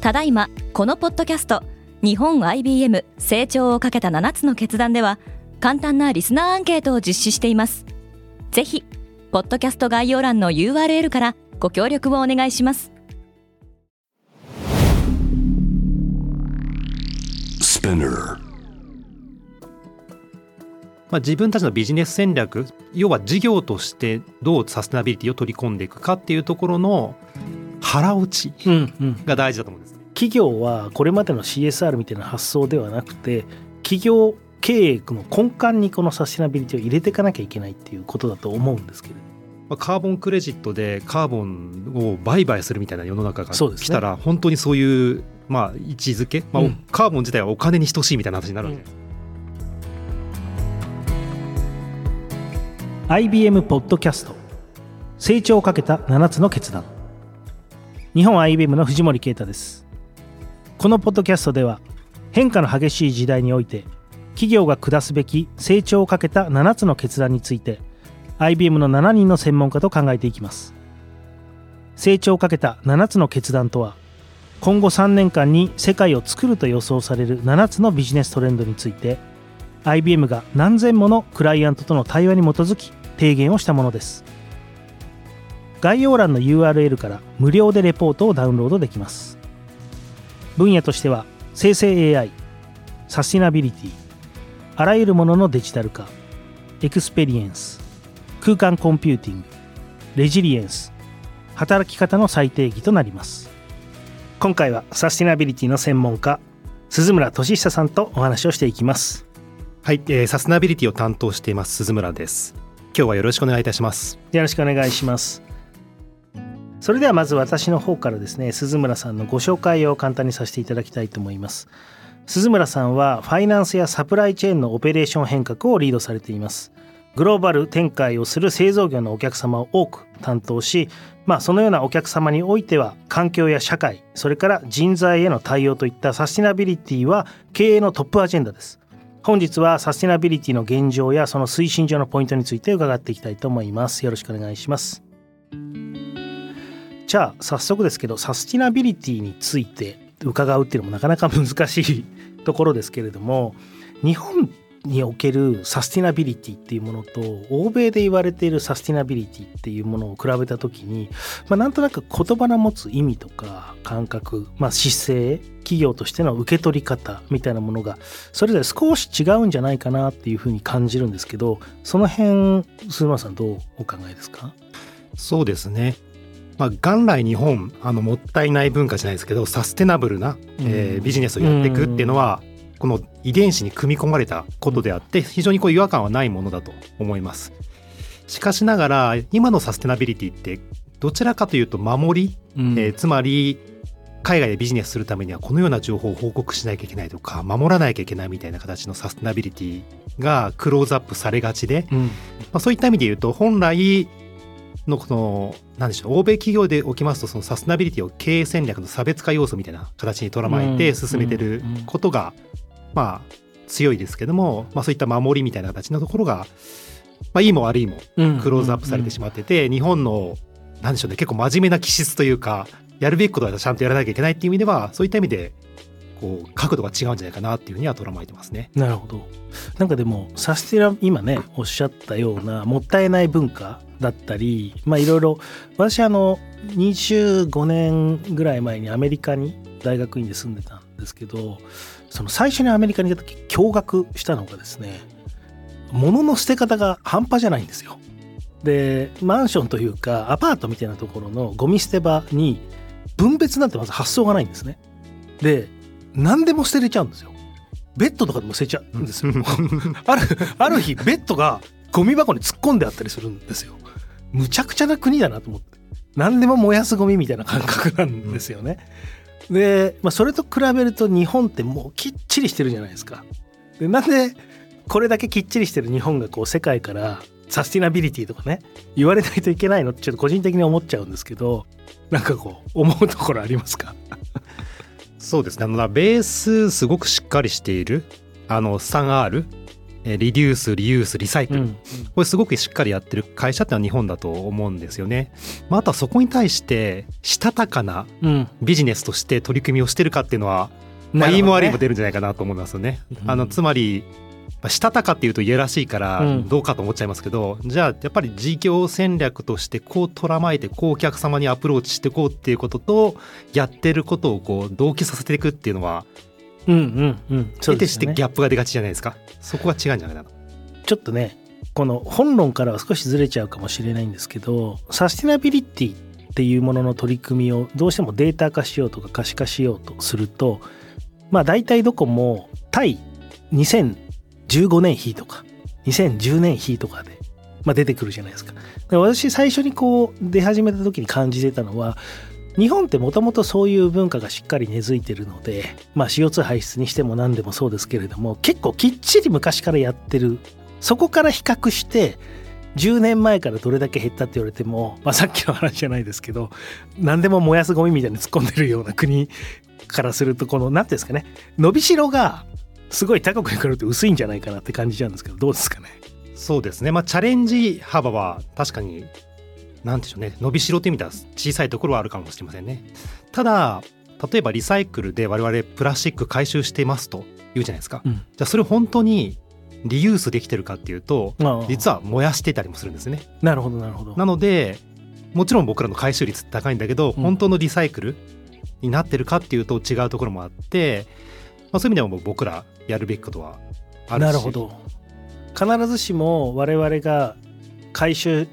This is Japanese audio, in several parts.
ただいまこのポッドキャスト日本 IBM 成長をかけた7つの決断では簡単なリスナーアンケートを実施しています。ぜひポッドキャスト概要欄の URL からご協力をお願いします。まあ、自分たちのビジネス戦略要は事業としてどうサステナビリティを取り込んでいくかっていうところの腹落ちが大事だと思うんです、うんうん、企業はこれまでの CSR みたいな発想ではなくて企業経営の根幹にこのサステナビリティを入れていかなきゃいけないっていうことだと思うんですけれど。まあ、カーボンクレジットでカーボンを売買するみたいな世の中が来たら、本当にそういうまあ位置づけ、まあ、カーボン自体はお金に等しいみたいな話になるわけ。です。うん、IBM ポッドキャスト成長をかけた7つの決断日本 IBM の藤森啓太です。このポッドキャストでは変化の激しい時代において企業が下すべき成長をかけた7つの決断について IBM の7人の専門家と考えていきます。成長をかけた7つの決断とは今後3年間に世界を作ると予想される7つのビジネストレンドについて IBM が何千ものクライアントとの対話に基づき提言をしたものです。概要欄の URL から無料でレポートをダウンロードできます。分野としては生成 AI サスティナビリティあらゆるもののデジタル化エクスペリエンス空間コンピューティングレジリエンス働き方の再定義となります。今回はサスティナビリティの専門家鈴村敏央さんとお話をしていきます。はい、えー、サステナビリティを担当しています鈴村です。今日はよろしくお願いいたします。よろしくお願いしますそれではまず私の方からですね鈴村さんのご紹介を簡単にさせていただきたいと思います。鈴村さんはファイナンスやサプライチェーンのオペレーション変革をリードされています。グローバル展開をする製造業のお客様を多く担当し、まあ、そのようなお客様においては環境や社会それから人材への対応といったサスティナビリティは経営のトップアジェンダです。本日はサスティナビリティの現状やその推進上のポイントについて伺っていきたいと思います。よろしくお願いします。じゃあ早速ですけどサスティナビリティについて伺うっていうのもなかなか難しいところですけれども日本におけるサスティナビリティっていうものと欧米で言われているサスティナビリティっていうものを比べた時に、まあ、なんとなく言葉の持つ意味とか感覚、まあ、姿勢企業としての受け取り方みたいなものがそれぞれ少し違うんじゃないかなっていうふうに感じるんですけどその辺鈴間さんどうお考えですか？そうですね。まあ、元来日本あのもったいない文化じゃないですけどサステナブルな、えー、ビジネスをやっていくっていうのはこの遺伝子に組み込まれたことであって非常にこう違和感はないものだと思います。しかしながら今のサステナビリティってどちらかというと守り、うん、えー、つまり海外でビジネスするためにはこのような情報を報告しなきゃいけないとか守らなきゃいけないみたいな形のサステナビリティがクローズアップされがちで、うん、まあ、そういった意味で言うと本来のこの何でしょう欧米企業でおきますとそのサステナビリティを経営戦略の差別化要素みたいな形にとらまえて進めてることがまあ強いですけども、まあ、そういった守りみたいな形のところが、まあ、いいも悪いもクローズアップされてしまってて、日本の何でしょうね結構真面目な気質というかやるべきことはちゃんとやらなきゃいけないっていう意味ではそういった意味でこう角度が違うんじゃないかなっていうふうにはとらまえてますね。なるほど。なんかでもサスティナ今ねおっしゃったようなもったいない文化だったりまあいろいろ私あの25年ぐらい前にアメリカに大学院で住んでたんですけどその最初にアメリカに行った時驚愕したのがですね物の捨て方が半端じゃないんですよ。でマンションというかアパートみたいなところのゴミ捨て場に分別なんてまず発想がないんですね。で何でも捨てれちゃうんですよ。ベッドとかでも捨てちゃうんですよ。あるある日ベッドがゴミ箱に突っ込んであったりするんですよ。むちゃくちゃな国だなと思って。何でも燃やすゴミみたいな感覚なんですよね。で、まあ、それと比べると日本ってもうきっちりしてるじゃないですか。でなんでこれだけきっちりしてる日本がこう世界からサスティナビリティとかね言われないといけないのってちょっと個人的に思っちゃうんですけどなんかこう思うところありますか？そうですね。あのベースすごくしっかりしているあの 3R えーリデュースリユースリサイクル、うん。これすごくしっかりやってる会社ってのは日本だと思うんですよね。まあ、あとはそこに対してしたたかなうん。ビジネスとして取り組みをしてるかっていうのは、まあ、なるほどね。いいも悪いも出るんじゃないかなと思いますよね。うん。あのつまりまあしたたかっていうといやらしいからうん。どうかと思っちゃいますけど、じゃあやっぱり事業戦略としてこう捉まえてこうお客様にアプローチしていこうっていうこととやってることをこう同期させていくっていうのはうんうんうん。得てしてギャップが出がちじゃないですか。そこが違うんじゃないかなちょっとねこの本論からは少しずれちゃうかもしれないんですけどサスティナビリティっていうものの取り組みをどうしてもデータ化しようとか可視化しようとするとまあ大体どこも対2015年比とか2010年比とかで、まあ、出てくるじゃないですか。で私最初にこう出始めた時に感じてたのは日本ってもともとそういう文化がしっかり根付いてるので、まあ、CO2 排出にしても何でもそうですけれども結構きっちり昔からやってるそこから比較して10年前からどれだけ減ったって言われても、まあ、さっきの話じゃないですけど何でも燃やすゴミみたいに突っ込んでるような国からするとこの何ていうんですかね伸びしろがすごい高く比べると薄いんじゃないかなって感じなんですけどどうですかね？そうですね。まあチャレンジ幅は確かになんでしょうね伸びしろという意味では小さいところはあるかもしれませんね。ただ例えばリサイクルで我々プラスチック回収していますと言うじゃないですか、うん。じゃあそれ本当にリユースできてるかっていうと実は燃やしてたりもするんですね。なるほどなるほど。なのでもちろん僕らの回収率高いんだけど、うん。本当のリサイクルになってるかっていうと違うところもあって、まあ、そういう意味ではもう僕らやるべきことはあるしなるほど必ずしも我々が回収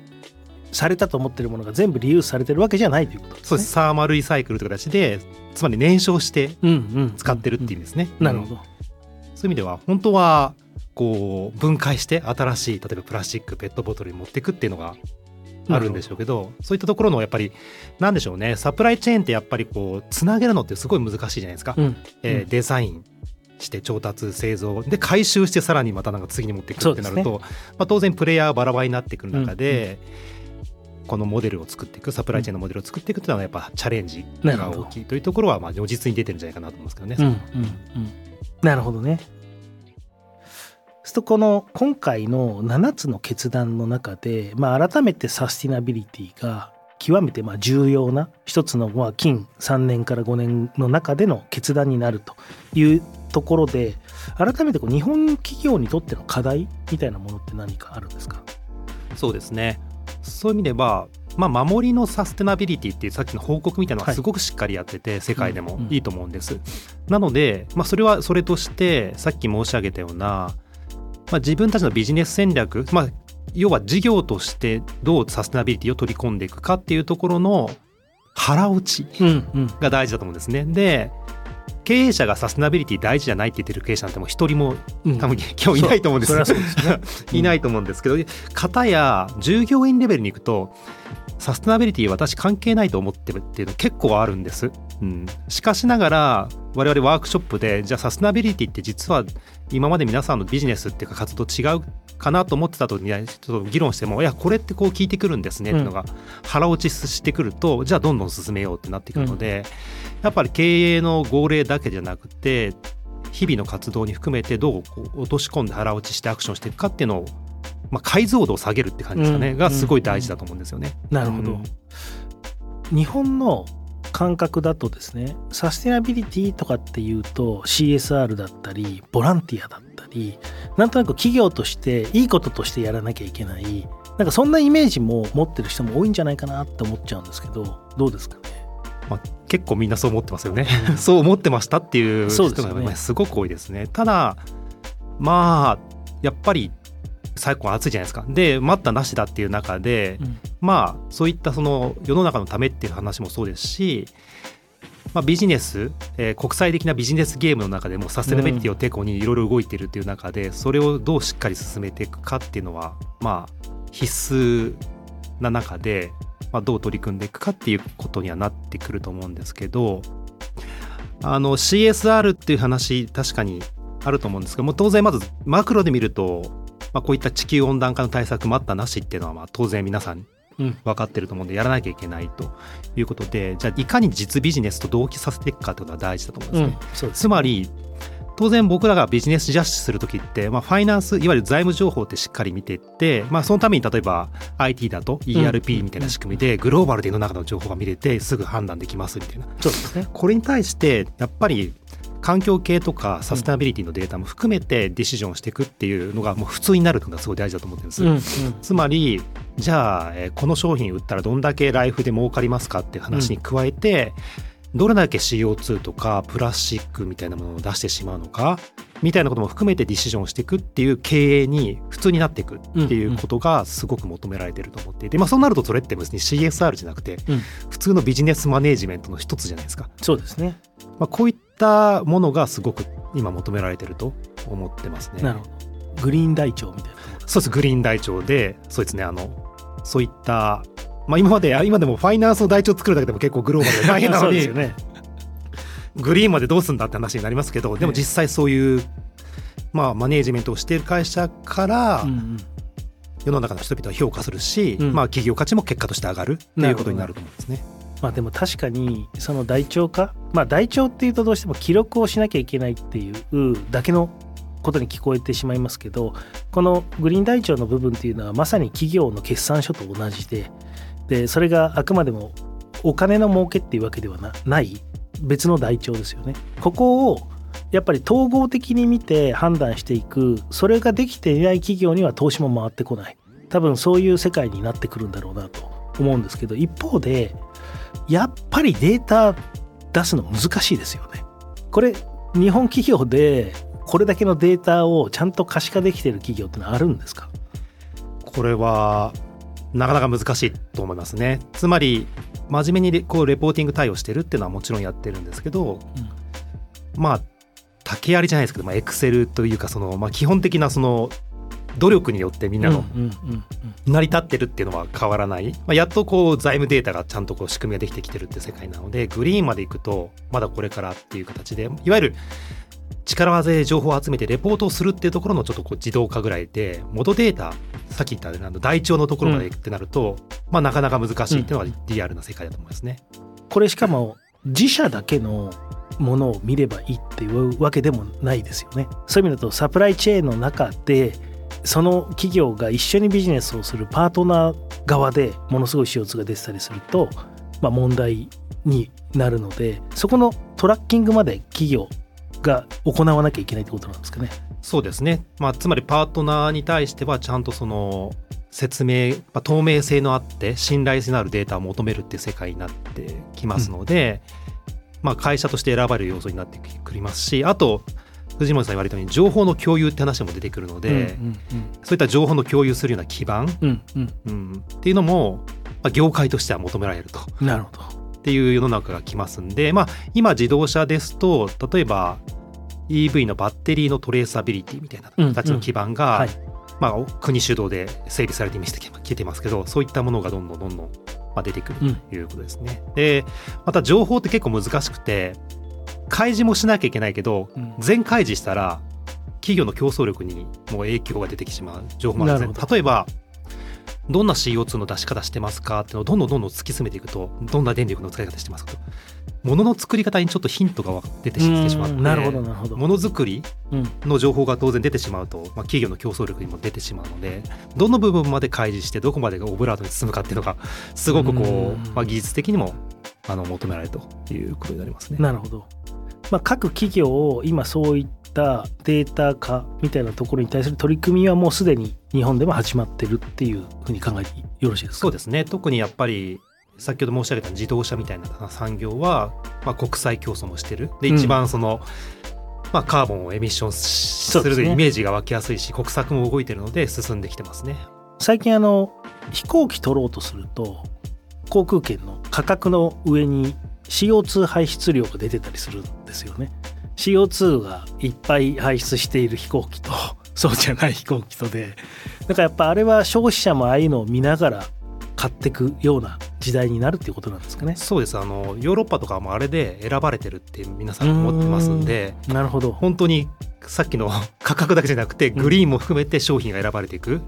されたと思ってるものが全部リユースされてるわけじゃないということですね。そうですサーマルリサイクルという形でつまり燃焼して使ってるっていう意味ですね。なるほど。うんそういう意味では本当はこう分解して新しい例えばプラスチックペットボトルに持っていくっていうのがあるんでしょうけどそういったところのやっぱりなんでしょうね。サプライチェーンってやっぱりこうつなげるのってすごい難しいじゃないですか。うん。えーデザインして調達製造。で回収してさらにまたなんか次に持っていくってなると、まあ、当然プレイヤーはバラバラになってくる中で、このモデルを作っていくサプライチェーンのモデルを作っていくっていうのはやっぱチャレンジが大きいというところはまあ如実に出てるんじゃないかなと思いますけどね。うんうんうん。なるほどね。するとこの今回の7つの決断の中で、まあ、改めてサスティナビリティが極めてまあ重要な一つのまあ近3年から5年の中での決断になるというところで改めてこう日本企業にとっての課題みたいなものって何かあるんですか？そうですね。そういう意味では、まあ、守りのサステナビリティっていうさっきの報告みたいなのははい。すごくしっかりやってて、世界でもうんうん。いいと思うんです。なので、まあ、それはそれとしてさっき申し上げたような、まあ、自分たちのビジネス戦略、まあ、要は事業としてどうサステナビリティを取り込んでいくかっていうところの腹落ちうんうん。が大事だと思うんですね。で経営者がサステナビリティ大事じゃないって言ってる経営者なんてもう一人もうん。多分今日いないと思うんですうですね。いないと思うんですけど方や従業員レベルに行くとサステナビリティ私関係ないと思ってるっていうの結構あるんです。うん、しかしながら我々ワークショップでじゃあサステナビリティって実は今まで皆さんのビジネスっていうか活動違うかなと思ってた時にちょっと議論してもいやこれってこう聞いてくるんですねっていうのが腹落ちしてくるとじゃあどんどん進めようってなってくるので、やっぱり経営の号令だけじゃなくて日々の活動に含めてどう落とし込んで腹落ちしてアクションしていくかっていうのを、まあ、解像度を下げるって感じですかね、うんがすごい大事だと思うんですよね。なるほど、うん日本の感覚だとですねサステナビリティとかっていうと CSR だったりボランティアだったりなんとなく企業としていいこととしてやらなきゃいけないなんかそんなイメージも持ってる人も多いんじゃないかなって思っちゃうんですけどどうですかね？まあ、結構みんなそう思ってますよね。そう思ってましたっていう人そうですよねがまあすごく多いですね。ただまあやっぱり昨今暑いじゃないですか。で待ったなしだっていう中で、うんまあそういったその世の中のためっていう話もそうですし、まあ、ビジネス、えー国際的なビジネスゲームの中でもサステナビリティをテコにいろいろ動いてるっていう中で、それをどうしっかり進めていくかっていうのはまあ必須な中で、まあ、どう取り組んでいくかっていうことにはなってくると思うんですけどあの CSR っていう話確かにあると思うんですけども当然まずマクロで見ると、まあ、こういった地球温暖化の対策待ったなしっていうのはまあ当然皆さんうん。分かってると思うんでやらなきゃいけないということでじゃあいかに実ビジネスと同期させていくかというのが大事だと思うんですね。うんすつまり当然僕らがビジネスジャッシュする時って、まあ、ファイナンスいわゆる財務情報ってしっかり見ていって、まあ、そのために例えば IT だと ERP みたいな仕組みでグローバルで世の中の情報が見れてすぐ判断できますみたいな。そうですね。これに対してやっぱり環境系とかサステナビリティのデータも含めてディシジョンしていくっていうのがもう普通になるのがすごい大事だと思ってるんです、うんうん、つまりじゃあこの商品売ったらどんだけライフで儲かりますかっていう話に加えて、うん、どれだけ CO2 とかプラスチックみたいなものを出してしまうのかみたいなことも含めてディシジョンしていくっていう経営に普通になっていくっていうことがすごく求められてると思っていて、まあ、そうなるとそれって別に CSR じゃなくて普通のビジネスマネージメントの一つじゃないですか。そうですね、まあ、こういったものがすごく今求められてると思ってますね。なるほど。グリーン台帳みたいな。そうですグリーン台帳でそうですねあのそういったまあ今まで今でもファイナンスの台帳作るだけでも結構グローバルで大変な のにね、グリーンまでどうすんだって話になりますけどでも実際そういう、まあ、マネージメントをしている会社から、世の中の人々は評価するし、まあ、企業価値も結果として上がるっていうことになると思うんですね。まあ、でも確かにその台帳化、まあ、台帳っていうとどうしても記録をしなきゃいけないっていうだけのことに聞こえてしまいますけどこのグリーン台帳の部分っていうのはまさに企業の決算書と同じででそれがあくまでもお金の儲けっていうわけではない別の台帳ですよね。ここをやっぱり統合的に見て判断していくそれができていない企業には投資も回ってこない多分そういう世界になってくるんだろうなと思うんですけど一方でやっぱりデータ出すの難しいですよね。これ日本企業でこれだけのデータをちゃんと可視化できてる企業ってのはあるんですか？これはなかなか難しいと思いますね。つまり真面目にこうレポーティング対応してるっていうのはもちろんやってるんですけど、うん、まあ竹槍じゃないですけど、まクセルというかその、まあ、基本的なその努力によってみんなの成り立ってるっていうのは変わらない、まあ、やっとこう財務データがちゃんとこう仕組みができてきてるって世界なのでグリーンまでいくとまだこれからっていう形でいわゆる力技で情報を集めてレポートをするっていうところのちょっとこう自動化ぐらいで元データさっき言ったあの台帳のところまでってなると、うん、まあなかなか難しいっていうのがリアルな世界だと思いますね。これしかも自社だけのものを見ればいいっていうわけでもないですよね。そういう意味だとサプライチェーンの中でその企業が一緒にビジネスをするパートナー側でものすごい CO2 が出てたりすると、まあ、問題になるのでそこのトラッキングまで企業が行わなきゃいけないってことなんですかね。そうですね、まあ、つまりパートナーに対してはちゃんとその説明、まあ、透明性のあって信頼性のあるデータを求めるっていう世界になってきますので、うん、まあ、会社として選ばれる要素になってくりますしあと藤森さん言われたように情報の共有って話も出てくるので、うんうんうん、そういった情報の共有するような基盤、うんうん。うん、っていうのも、まあ、業界としては求められると。なるほど。っていう世の中が来ますんで、まあ、今自動車ですと例えば EV のバッテリーのトレーサビリティみたいな形の基盤が、うんうんはい、まあ、国主導で整備されてみせてきてますけどそういったものがどんどんどんどん出てくるということですね。うん、でまた情報って結構難しくて開示もしなきゃいけないけど、うん、全開示したら企業の競争力にも影響が出てきてしまう情報もあるんですね。例えばどんな CO2 の出し方してますか？っていうのをどんどんどんどん突き詰めていくとどんな電力の使い方してますか？と。ものの作り方にちょっとヒントが出てきてしまって。なるほどなるほど。ものづくりの情報が当然出てしまうと、まあ、企業の競争力にも出てしまうのでどの部分まで開示してどこまでがオブラートに包むかっていうのがすごくこう、まあ、技術的にもあの求められるということになりますね。なるほど。まあ、各企業を今そういったデータ化みたいなところに対する取り組みはもうすでに日本でも始まってるっていうふうに考えてよろしいですか？そうですね。特にやっぱり先ほど申し上げた自動車みたいな産業は、まあ、国際競争もしてる。で一番その、うん、まあ、カーボンをエミッションするというイメージが湧きやすいし、ね、国策も動いてるので進んできてますね。最近あの飛行機取ろうとすると航空券の価格の上に CO2 排出量が出てたりするんですよね。CO2 がいっぱい排出している飛行機とそうじゃない飛行機とでだからやっぱあれは消費者もああいうのを見ながら買っていくような時代になるっていうことなんですかね。そうです。あのヨーロッパとかもあれで選ばれてるって皆さん思ってますんでなるほど。本当にさっきの 価格だけじゃなくてグリーンも含めて商品が選ばれていく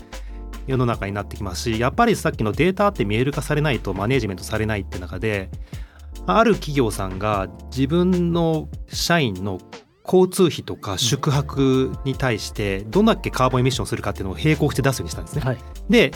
世の中になってきますしやっぱりさっきのデータって見える化されないとマネージメントされないって中である企業さんが自分の社員の交通費とか宿泊に対してどんだけカーボンエミッションするかっていうのを並行して出すようにしたんですね。はい。で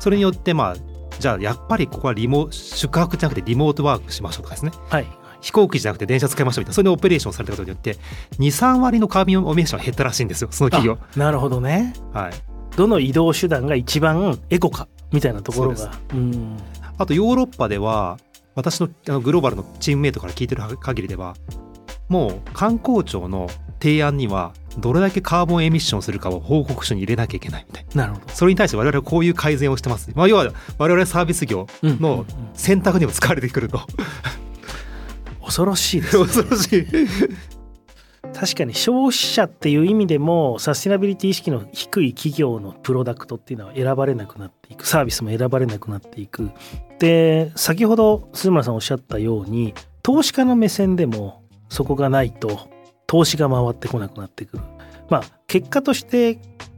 それによってまあじゃあやっぱりここはリモ宿泊じゃなくてリモートワークしましょうとかですね。はい。飛行機じゃなくて電車使いましょうみたいなそれでオペレーションされたことによって23割のカーボンエミッションが減ったらしいんですよその企業。あなるほどね。はい、どの移動手段が一番エコかみたいなところが。うんあとヨーロッパでは私のあのグローバルのチームメイトから聞いてる限りではもう観光庁の提案にはどれだけカーボンエミッションするかを報告書に入れなきゃいけないみたいな。なるほど。それに対して我々はこういう改善をしてます、まあ、要は我々サービス業うん。うん。の選択にも使われてくると。恐ろしいですね。恐ろしい確かに消費者っていう意味でもサステナビリティ意識の低い企業のプロダクトっていうのは選ばれなくなっていく。サービスも選ばれなくなっていく。で先ほど鈴村さんおっしゃったように投資家の目線でもそこがないと投資が回ってこなくなってくる。まあ結果として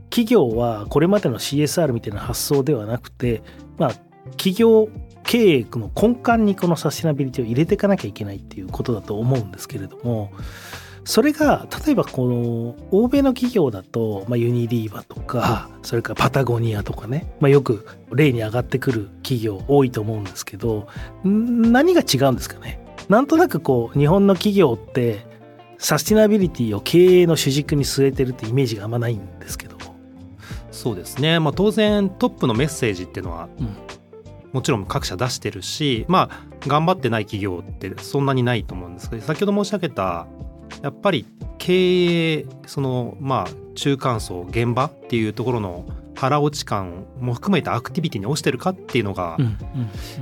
企業はこれまでの CSR みたいな発想ではなくてまあ企業経営の根幹にこのサステナビリティを入れていかなきゃいけないっていうことだと思うんですけれどもそれが例えばこの欧米の企業だと、まあ、ユニリーバとかそれからパタゴニアとかね、まあ、よく例に上がってくる企業多いと思うんですけどん何が違うんですかね？なんとなくこう日本の企業ってサスティナビリティを経営の主軸に据えてるってイメージがあんまないんですけど、そうですね、まあ、当然トップのメッセージっていうのはうん。もちろん各社出してるしまあ頑張ってない企業ってそんなにないと思うんですけど先ほど申し上げたやっぱり経営そのまあ中間層現場っていうところの腹落ち感も含めたアクティビティに落ちてるかっていうのが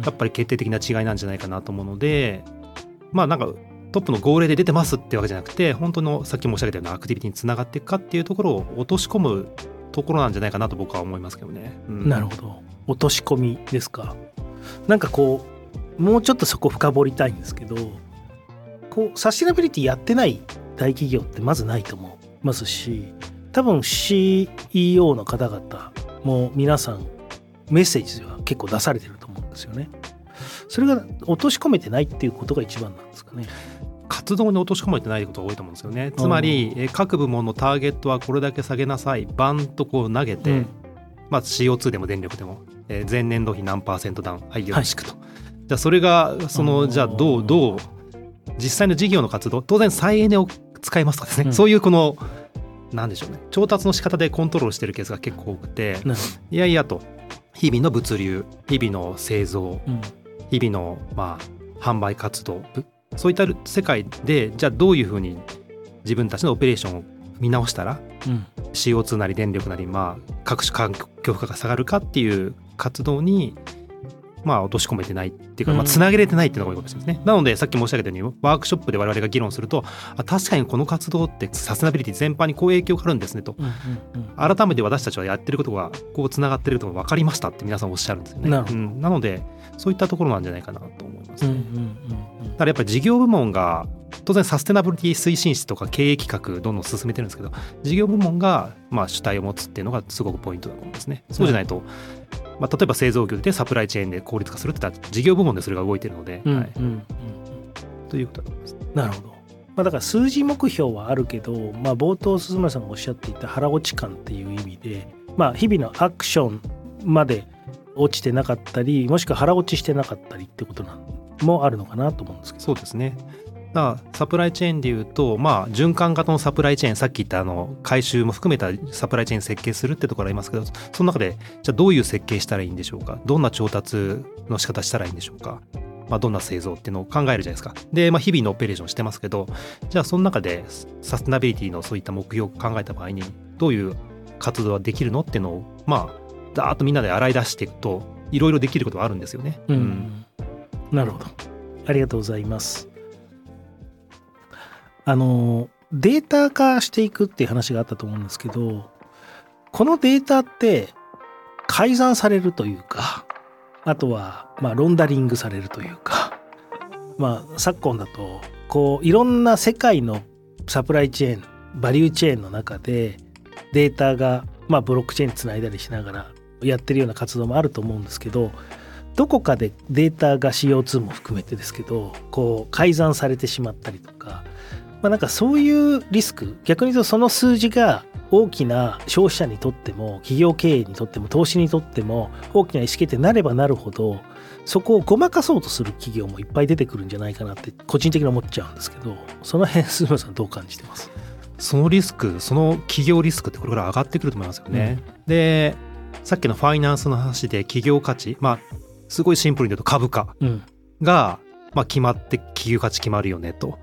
やっぱり決定的な違いなんじゃないかなと思うのでまあなんかトップの号令で出てますってわけじゃなくて本当のさっき申し上げたようなアクティビティにつながっていくかっていうところを落とし込むところなんじゃないかなと僕は思いますけどね。うん。なるほど。落とし込みですか。なんかこうもうちょっとそこ深掘りたいんですけどこうサスティナビリティやってない大企業ってまずないと思いますし多分 CEO の方々も皆さんメッセージは結構出されてると思うんですよね。それが落とし込めてないっていうことが一番なんですかね。活動に落とし込まれてないことが多いと思うんですよね。つまり、えー各部門のターゲットはこれだけ下げなさい。バンとこう投げて、うん。まあ、CO2 でも電力でも、えー前年度比何パーセントダウンはいよろしくと、じゃあそれがそのうんじゃあどうどう実際の事業の活動当然再エネを使いますとかですね、うん。そういうこのなんでしょうね。調達の仕方でコントロールしてるケースが結構多くて。いやいやと。日々の物流日々の製造うん。日々のまあ販売活動。ぶそういった世界でじゃあどういうふうに自分たちのオペレーションを見直したらうん。CO2 なり電力なりまあ各種環境負荷が下がるかっていう活動にまあ落とし込めてないっていうか、まあ、うんつなげれてないっていうのが多いかもしれないですね。なのでさっき申し上げたようにワークショップで我々が議論するとあ確かにこの活動ってサステナビリティ全般にこう影響があるんですねとうんうんうん改めて私たちはやってることがこうつながってることが分かりましたって皆さんおっしゃるんですよね。なうんなのでそういったところなんじゃないかなと思いますね。うんうんうんだからやっぱり事業部門が当然サステナブリティ推進室とか経営企画どんどん進めてるんですけど事業部門がまあ主体を持つっていうのがすごくポイントだと思うんですね。そうじゃないと、まあ、例えば製造業でサプライチェーンで効率化するって事業部門でそれが動いてるので、うんはい、うんうんということだと思います。なるほど。まあ、だから数字目標はあるけど、まあ、冒頭鈴村さんがおっしゃっていた腹落ち感っていう意味で、まあ、日々のアクションまで落ちてなかったりもしくは腹落ちしてなかったりってことなんもあるのかなと思うんですけど。そうですね。だサプライチェーンでいうと、まあ、循環型のサプライチェーンさっき言ったあの回収も含めたサプライチェーン設計するってところありますけどその中でじゃあどういう設計したらいいんでしょうか？どんな調達の仕方したらいいんでしょうか、まあ、どんな製造っていうのを考えるじゃないですかで、まあ、日々のオペレーションしてますけどじゃあその中でサステナビリティのそういった目標を考えた場合にどういう活動ができるのっていうのをまあダーッとみんなで洗い出していくといろいろできることがあるんですよね。うんなるほど。ありがとうございます。あのデータ化していくっていう話があったと思うんですけどこのデータって改ざんされるというかあとはまあロンダリングされるというかまあ昨今だとこういろんな世界のサプライチェーンバリューチェーンの中でデータがまあブロックチェーンにつないだりしながらやってるような活動もあると思うんですけどどこかでデータが CO2 も含めてですけどこう改ざんされてしまったりとかまあ、なんかそういうリスク逆に言うとその数字が大きな消費者にとっても企業経営にとっても投資にとっても大きな意思決定になればなるほどそこをごまかそうとする企業もいっぱい出てくるんじゃないかなって個人的に思っちゃうんですけどその辺鈴村さんどう感じてます？そのリスクその企業リスクってこれから上がってくると思いますよね。うん、でさっきのファイナンスの話で企業価値まあすごいシンプルに言うと株価が、まあ、決まって企業価値決まるよねと。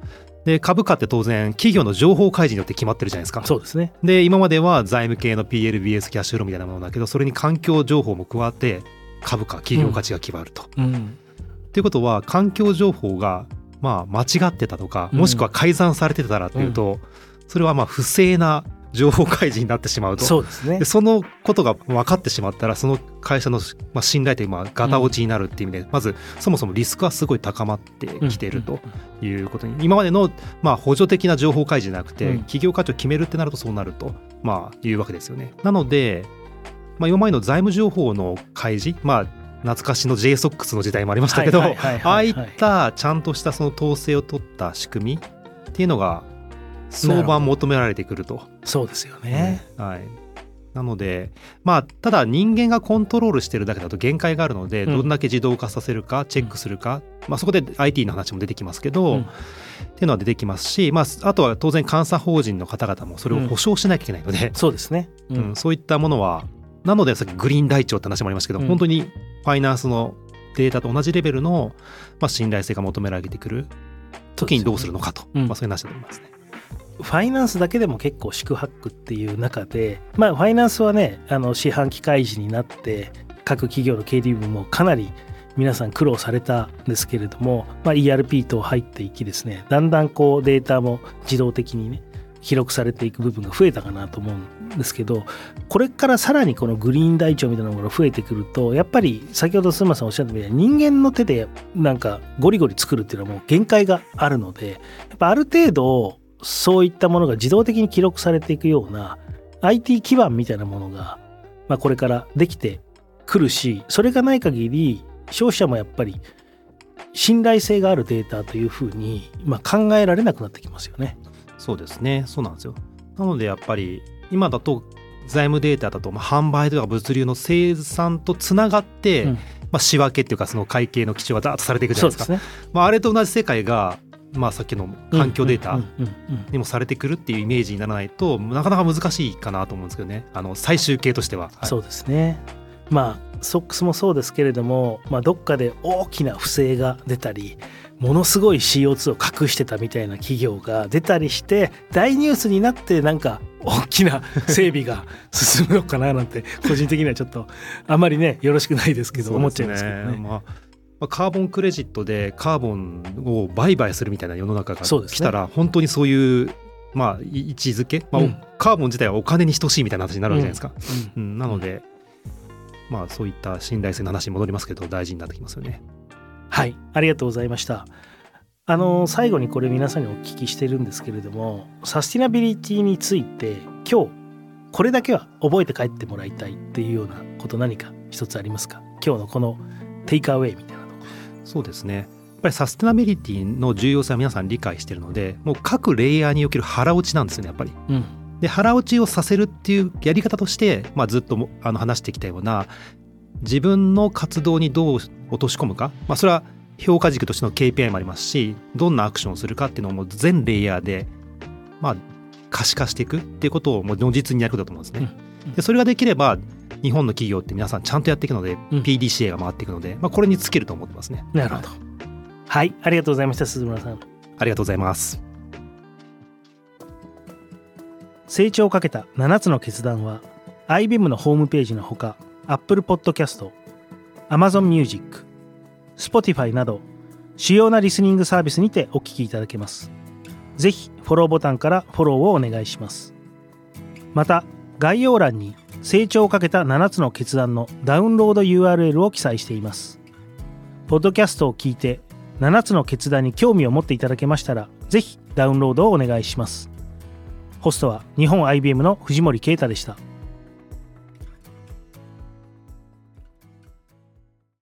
で株価って当然企業の情報開示によって決まってるじゃないですか。そうですね。で今までは財務系の PLBS キャッシュフローみたいなものだけどそれに環境情報も加わって株価企業価値が決まると。うんうん、っていうことは環境情報がまあ間違ってたとかもしくは改ざんされてたらっていうと、それはまあ不正な情報開示になってしまうと。そうですね。そのことが分かってしまったらその会社のまあ信頼というまあガタ落ちになるっていう意味で、うん、まずそもそもリスクはすごい高まってきているということに、今までのまあ補助的な情報開示じゃなくて、企業価値を決めるってなるとそうなるとまあいうわけですよね。なので、まあ、今までの財務情報の開示まあ懐かしの JSOX の時代もありましたけどああいったちゃんとしたその統制を取った仕組みっていうのが相場求められてくると。そうですよね、はい。なのでまあただ人間がコントロールしてるだけだと限界があるので、どんだけ自動化させるかチェックするか、うん、まあ、そこで IT の話も出てきますけど、うん、っていうのは出てきますし、まあ、あとは当然監査法人の方々もそれを保証しなきゃいけないので、うん、そうですね、うん。そういったものはなのでさっきグリーン台帳って話もありましたけど、本当にファイナンスのデータと同じレベルの、まあ、信頼性が求められてくる時にどうするのかと、まあ、そういう話だと思いますね。ファイナンスだけでも結構四苦八苦っていう中で、まあ、ファイナンスはねあの四半期開示になって各企業の経理部もかなり皆さん苦労されたんですけれども、まあ、ERP 等入っていきですねだんだんこうデータも自動的にね記録されていく部分が増えたかなと思うんですけどこれからさらにこのグリーン台帳みたいなものが増えてくるとやっぱり先ほど須馬さんおっしゃったように人間の手でなんかゴリゴリ作るっていうのはもう限界があるのでやっぱある程度そういったものが自動的に記録されていくような IT 基盤みたいなものが、まあ、これからできてくるしそれがない限り消費者もやっぱり信頼性があるデータというふうに、まあ、考えられなくなってきますよね。そうですねそうなんですよなのでやっぱり今だと財務データだと、まあ、販売とか物流の生産とつながって、うん、まあ、仕分けっていうかその会計の基調がダーッとされていくじゃないですか。すね、まあ、あれと同じ世界がまあ、さっきの環境データにもされてくるっていうイメージにならないとなかなか難しいかなと思うんですけどね。あの最終形としては、はい、そうですね。まあソックスもそうですけれども、まあ、どっかで大きな不正が出たりものすごい CO2 を隠してたみたいな企業が出たりして大ニュースになってなんか大きな整備が進むのかななんて個人的にはちょっとあまりねよろしくないですけど思っちゃいますけどね。まあまあ、カーボンクレジットでカーボンを売買するみたいな世の中が来たら、ね、本当にそういうまあ、位置づけ、まあ、うん、カーボン自体はお金に等しいみたいな話になるわけじゃないですか。うん、うん、なので、まあ、そういった信頼性の話に戻りますけど大事になってきますよね。はい。ありがとうございました。あの最後にこれ皆さんにお聞きしてるんですけれどもサスティナビリティについて今日これだけは覚えて帰ってもらいたいっていうようなこと何か一つありますか？今日のこのテイクアウェイみたいなそうですね。やっぱりサステナビリティの重要性は皆さん理解してるのでもう各レイヤーにおける腹落ちなんですよねやっぱり。うん、で腹落ちをさせるっていうやり方として、まあ、ずっとあの話してきたような自分の活動にどう落とし込むか、まあ、それは評価軸としての KPI もありますしどんなアクションをするかっていうのをもう全レイヤーで、まあ、可視化していくっていうことをもう如実にやることだと思うんですね。でそれができれば日本の企業って皆さんちゃんとやっていくので、うん、PDCA が回っていくので、まあ、これに尽きると思ってますね。なるほど。はい、ありがとうございました、鈴村さん。ありがとうございます。成長をかけた7つの決断は IBM のホームページのほか Apple Podcast、Amazon Music、Spotify など主要なリスニングサービスにてお聞きいただけます。ぜひフォローボタンからフォローをお願いします。また概要欄に成長をかけた7つの決断のダウンロード URL を記載しています。ポッドキャストを聞いて7つの決断に興味を持っていただけましたら、ぜひダウンロードをお願いします。ホストは日本 IBM の藤森啓太でした。